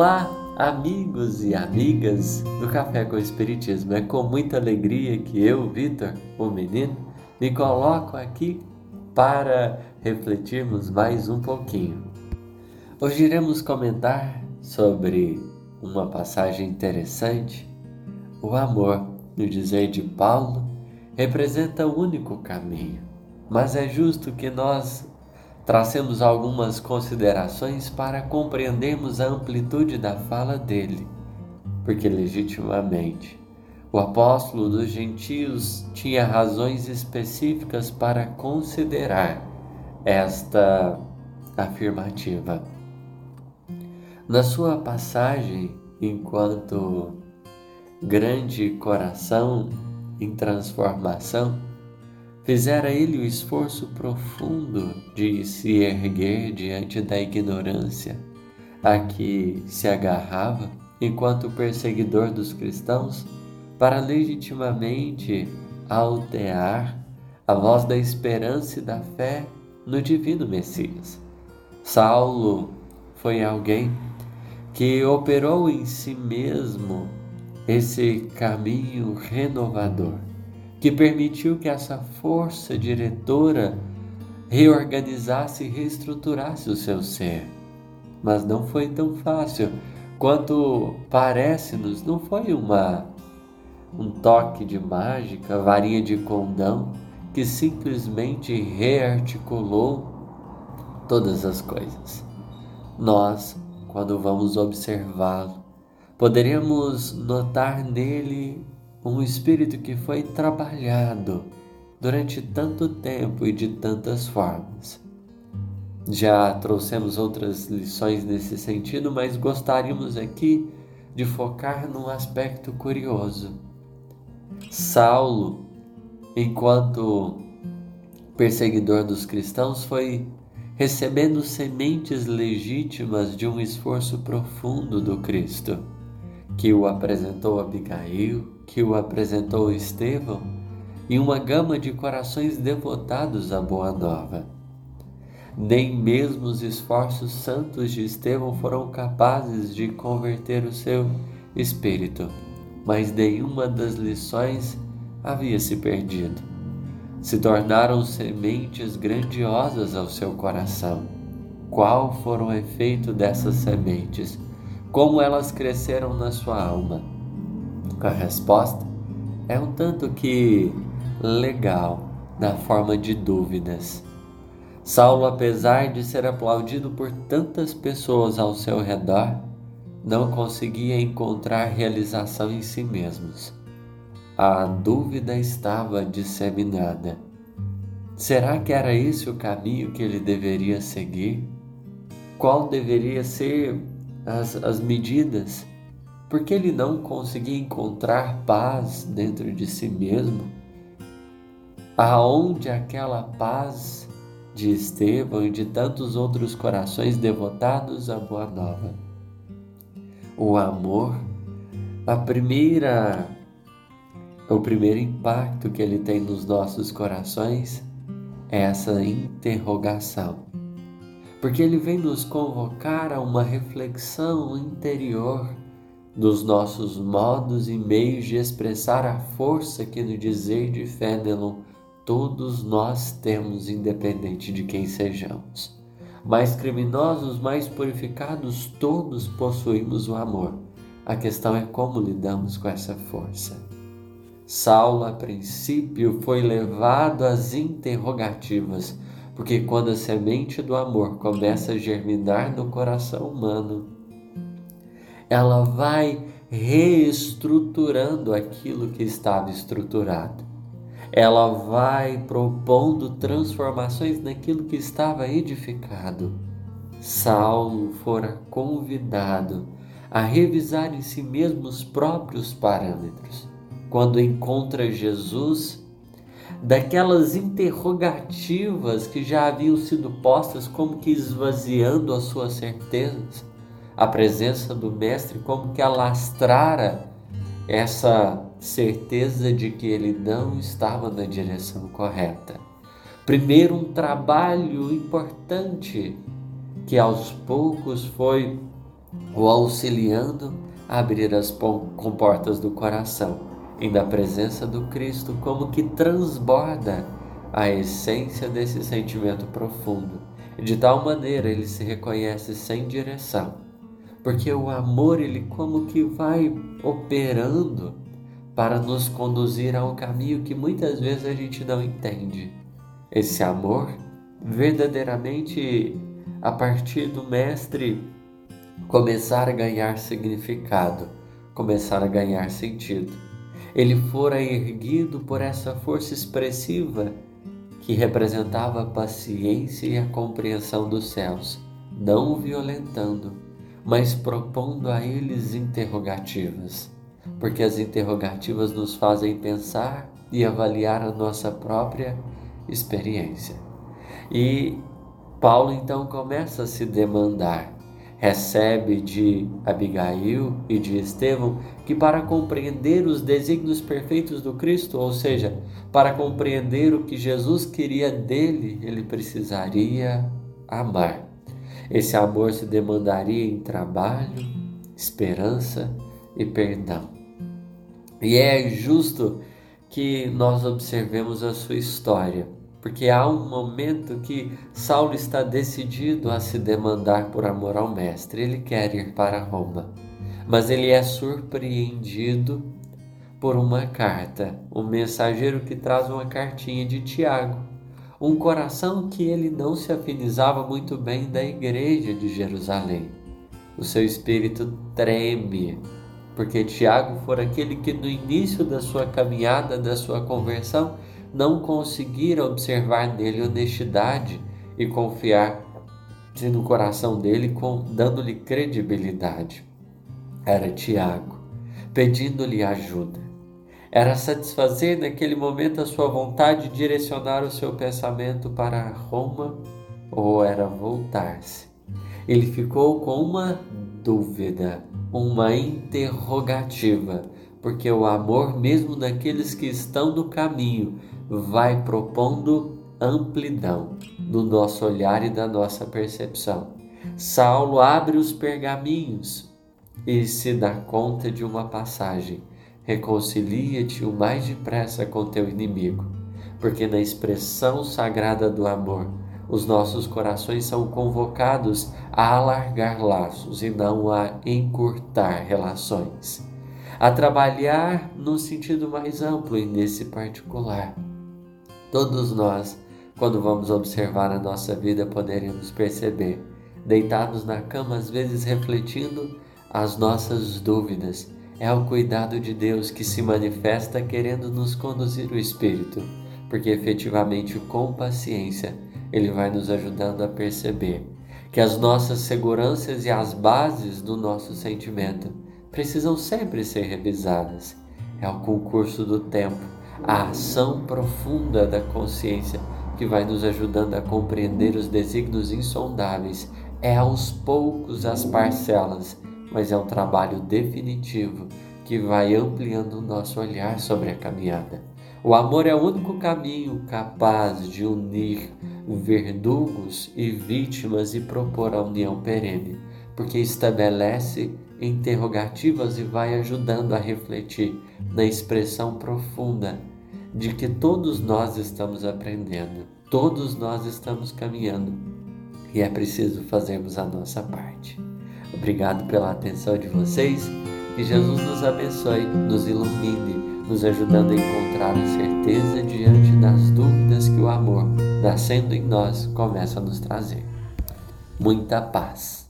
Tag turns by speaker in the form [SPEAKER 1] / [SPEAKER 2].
[SPEAKER 1] Olá, amigos e amigas do Café com Espiritismo. É com muita alegria que eu, Vitor, o menino, me coloco aqui para refletirmos mais um pouquinho. Hoje iremos comentar sobre uma passagem interessante. O amor, no dizer de Paulo, representa o único caminho, mas é justo que nós tracemos algumas considerações para compreendermos a amplitude da fala dele, porque legitimamente o apóstolo dos gentios tinha razões específicas para considerar esta afirmativa. Na sua passagem, enquanto grande coração em transformação, Fizera ele o esforço profundo de se erguer diante da ignorância a que se agarrava enquanto perseguidor dos cristãos para legitimamente altear a voz da esperança e da fé no divino Messias. Saulo foi alguém que operou em si mesmo esse caminho renovador que permitiu que essa força diretora reorganizasse e reestruturasse o seu ser. Mas não foi tão fácil quanto parece-nos, não foi uma um toque de mágica, varinha de condão que simplesmente rearticulou todas as coisas. Nós, quando vamos observá-lo, poderíamos notar nele um espírito que foi trabalhado durante tanto tempo e de tantas formas. Já trouxemos outras lições nesse sentido, mas gostaríamos aqui de focar num aspecto curioso. Saulo, enquanto perseguidor dos cristãos, foi recebendo sementes legítimas de um esforço profundo do Cristo, que o apresentou Abigail, que o apresentou Estevão e uma gama de corações devotados à Boa Nova. Nem mesmo os esforços santos de Estevão foram capazes de converter o seu espírito, mas nenhuma das lições havia se perdido. Se tornaram sementes grandiosas ao seu coração. Qual foram o efeito dessas sementes? Como elas cresceram na sua alma? A resposta é um tanto que legal, na forma de dúvidas. Saulo, apesar de ser aplaudido por tantas pessoas ao seu redor, não conseguia encontrar realização em si mesmos. A dúvida estava disseminada. Será que era esse o caminho que ele deveria seguir? Qual deveria ser as, as medidas porque ele não conseguia encontrar paz dentro de si mesmo? Aonde aquela paz de Estevão e de tantos outros corações devotados à Boa Nova? O amor, a primeira, o primeiro impacto que ele tem nos nossos corações é essa interrogação. Porque ele vem nos convocar a uma reflexão interior dos nossos modos e meios de expressar a força que no dizer de Fénelon todos nós temos, independente de quem sejamos. Mais criminosos, mais purificados, todos possuímos o amor. A questão é como lidamos com essa força. Saulo, a princípio, foi levado às interrogativas, porque quando a semente do amor começa a germinar no coração humano, ela vai reestruturando aquilo que estava estruturado. Ela vai propondo transformações naquilo que estava edificado. Saulo fora convidado a revisar em si mesmo os próprios parâmetros. Quando encontra Jesus, daquelas interrogativas que já haviam sido postas, como que esvaziando as suas certezas, a presença do Mestre como que alastrara essa certeza de que ele não estava na direção correta. Primeiro, um trabalho importante que aos poucos foi o auxiliando a abrir as comportas do coração, e na presença do Cristo, como que transborda a essência desse sentimento profundo. De tal maneira ele se reconhece sem direção, porque o amor ele como que vai operando para nos conduzir a um caminho que muitas vezes a gente não entende. Esse amor verdadeiramente a partir do mestre começar a ganhar significado, começar a ganhar sentido. Ele fora erguido por essa força expressiva que representava a paciência e a compreensão dos céus, não o violentando, mas propondo a eles interrogativas, porque as interrogativas nos fazem pensar e avaliar a nossa própria experiência. E Paulo então começa a se demandar. Recebe de Abigail e de Estevão que, para compreender os desígnios perfeitos do Cristo, ou seja, para compreender o que Jesus queria dele, ele precisaria amar. Esse amor se demandaria em trabalho, esperança e perdão. E é justo que nós observemos a sua história porque há um momento que Saulo está decidido a se demandar por amor ao Mestre. Ele quer ir para Roma, mas ele é surpreendido por uma carta, um mensageiro que traz uma cartinha de Tiago, um coração que ele não se afinizava muito bem da igreja de Jerusalém. O seu espírito treme, porque Tiago foi aquele que no início da sua caminhada, da sua conversão, não conseguira observar nele honestidade e confiar no coração dele, dando-lhe credibilidade. Era Tiago, pedindo-lhe ajuda. Era satisfazer naquele momento a sua vontade de direcionar o seu pensamento para Roma ou era voltar-se? Ele ficou com uma dúvida, uma interrogativa, porque o amor, mesmo daqueles que estão no caminho, vai propondo amplidão do nosso olhar e da nossa percepção. Saulo abre os pergaminhos e se dá conta de uma passagem: reconcilia-te o mais depressa com teu inimigo, porque na expressão sagrada do amor, os nossos corações são convocados a alargar laços e não a encurtar relações, a trabalhar no sentido mais amplo e nesse particular Todos nós, quando vamos observar a nossa vida, poderemos perceber, deitados na cama, às vezes refletindo as nossas dúvidas. É o cuidado de Deus que se manifesta querendo nos conduzir o Espírito, porque efetivamente, com paciência, Ele vai nos ajudando a perceber que as nossas seguranças e as bases do nosso sentimento precisam sempre ser revisadas. É o concurso do tempo a ação profunda da consciência que vai nos ajudando a compreender os desígnios insondáveis. É aos poucos as parcelas, mas é um trabalho definitivo que vai ampliando o nosso olhar sobre a caminhada. O amor é o único caminho capaz de unir verdugos e vítimas e propor a união perene, porque estabelece interrogativas e vai ajudando a refletir na expressão profunda de que todos nós estamos aprendendo, todos nós estamos caminhando e é preciso fazermos a nossa parte. Obrigado pela atenção de vocês. Que Jesus nos abençoe, nos ilumine, nos ajudando a encontrar a certeza diante das dúvidas que o amor, nascendo em nós, começa a nos trazer. Muita paz.